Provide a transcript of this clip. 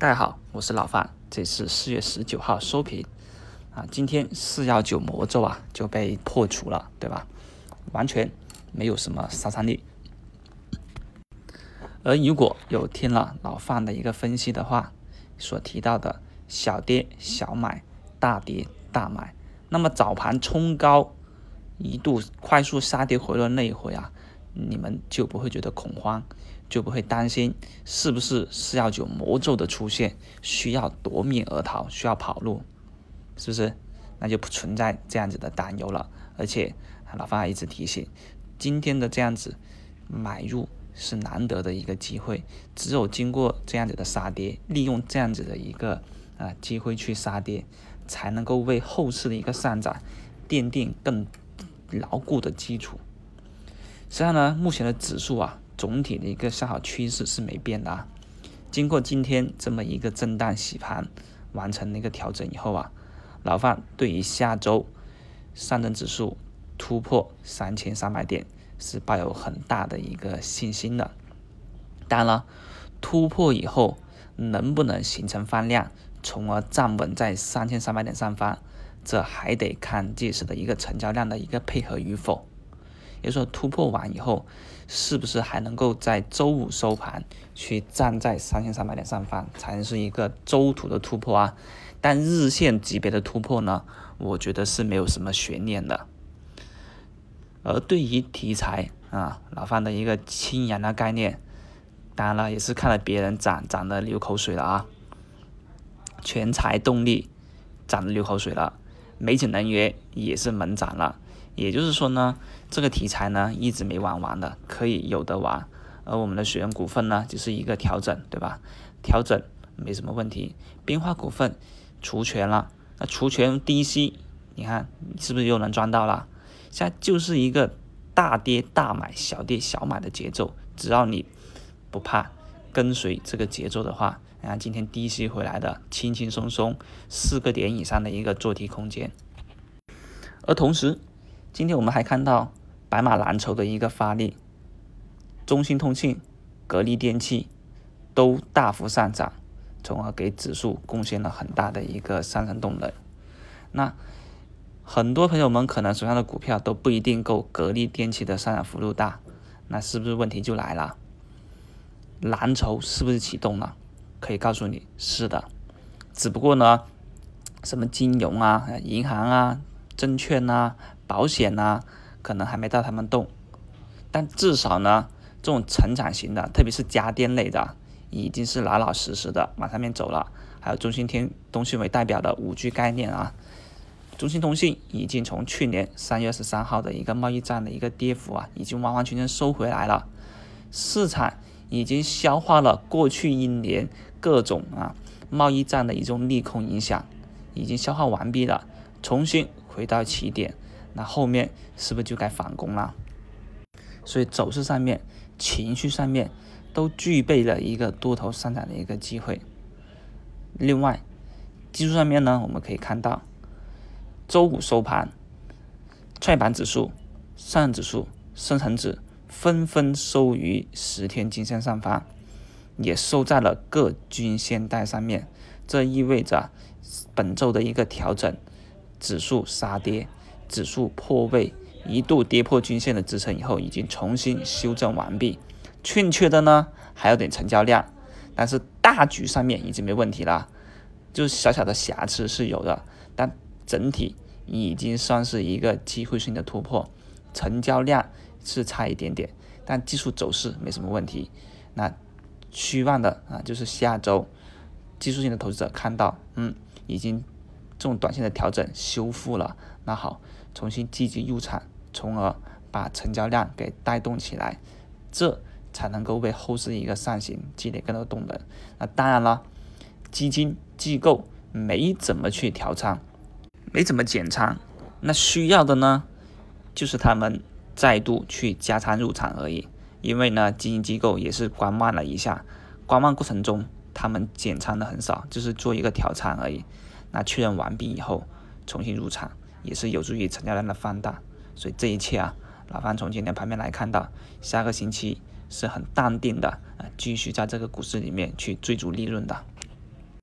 大家好，我是老范，这是四月十九号收评啊，今天四幺九魔咒啊就被破除了，对吧？完全没有什么杀伤力。而如果有听了老范的一个分析的话，所提到的小跌小买，大跌大买，那么早盘冲高一度快速杀跌回落那一回啊，你们就不会觉得恐慌。就不会担心是不是四幺九魔咒的出现需要夺命而逃，需要跑路，是不是？那就不存在这样子的担忧了。而且老方还一直提醒，今天的这样子买入是难得的一个机会，只有经过这样子的杀跌，利用这样子的一个啊机会去杀跌，才能够为后市的一个上涨奠定更牢固的基础。实际上呢，目前的指数啊。总体的一个向好趋势是没变的啊。经过今天这么一个震荡洗盘，完成了一个调整以后啊，老范对于下周上证指数突破三千三百点是抱有很大的一个信心的。当然了，突破以后能不能形成放量，从而站稳在三千三百点上方，这还得看届时的一个成交量的一个配合与否。也就是说，突破完以后，是不是还能够在周五收盘去站在三千三百点上方，才能是一个周图的突破啊？但日线级别的突破呢，我觉得是没有什么悬念的。而对于题材啊，老范的一个氢氧的概念，当然了，也是看了别人涨，涨的流口水了啊。全才动力涨的流口水了，美景能源也是猛涨了。也就是说呢，这个题材呢一直没玩完的，可以有的玩。而我们的雪人股份呢，就是一个调整，对吧？调整没什么问题。冰花股份除权了，那除权低吸，你看是不是又能赚到了？现在就是一个大跌大买，小跌小买的节奏。只要你不怕跟随这个节奏的话，你看今天低吸回来的，轻轻松松四个点以上的一个做题空间。而同时，今天我们还看到白马蓝筹的一个发力，中兴通讯、格力电器都大幅上涨，从而给指数贡献了很大的一个上升动能。那很多朋友们可能手上的股票都不一定够格力电器的上涨幅度大，那是不是问题就来了？蓝筹是不是启动了？可以告诉你是的，只不过呢，什么金融啊、银行啊、证券啊。保险呢，可能还没到他们动，但至少呢，这种成长型的，特别是家电类的，已经是老老实实的往上面走了。还有中兴天通讯为代表的五 G 概念啊，中兴通讯已经从去年三月二十三号的一个贸易战的一个跌幅啊，已经完完全全收回来了。市场已经消化了过去一年各种啊贸易战的一种利空影响，已经消化完毕了，重新回到起点。那后面是不是就该反攻了？所以走势上面、情绪上面都具备了一个多头上涨的一个机会。另外，技术上面呢，我们可以看到，周五收盘，创业板指数、上证指数、深成指纷纷收于十天均线上方，也收在了各均线带上面。这意味着本周的一个调整，指数杀跌。指数破位，一度跌破均线的支撑以后，已经重新修正完毕。欠缺的呢，还有点成交量，但是大局上面已经没问题了，就是小小的瑕疵是有的，但整体已经算是一个机会性的突破。成交量是差一点点，但技术走势没什么问题。那虚望的啊，就是下周技术性的投资者看到，嗯，已经这种短线的调整修复了。那好，重新积极入场，从而把成交量给带动起来，这才能够为后市一个上行积累更多动能。那当然了，基金机构没怎么去调仓，没怎么减仓，那需要的呢，就是他们再度去加仓入场而已。因为呢，基金机构也是观望了一下，观望过程中他们减仓的很少，就是做一个调仓而已。那确认完毕以后，重新入场。也是有助于成交量的放大，所以这一切啊，老范从今天盘面来看到，下个星期是很淡定的啊，继续在这个股市里面去追逐利润的。